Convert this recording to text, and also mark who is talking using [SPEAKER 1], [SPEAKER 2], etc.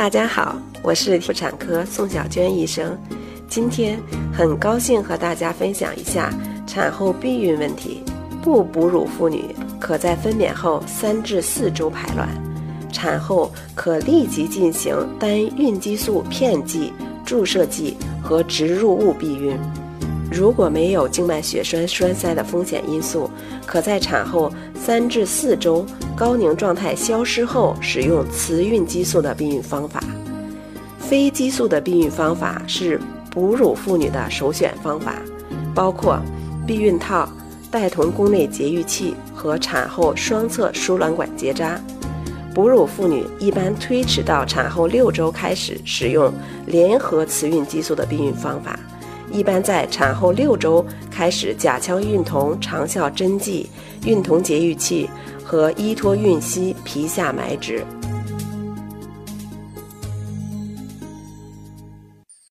[SPEAKER 1] 大家好，我是妇产科宋小娟医生。今天很高兴和大家分享一下产后避孕问题。不哺乳妇女可在分娩后三至四周排卵，产后可立即进行单孕激素片剂、注射剂和植入物避孕。如果没有静脉血栓栓塞的风险因素，可在产后三至四周高凝状态消失后使用雌孕激素的避孕方法。非激素的避孕方法是哺乳妇女的首选方法，包括避孕套、带同宫内节育器和产后双侧输卵管结扎。哺乳妇女一般推迟到产后六周开始使用联合雌孕激素的避孕方法。一般在产后六周开始甲腔孕酮长效针剂、孕酮节育器和依托孕烯皮下埋植。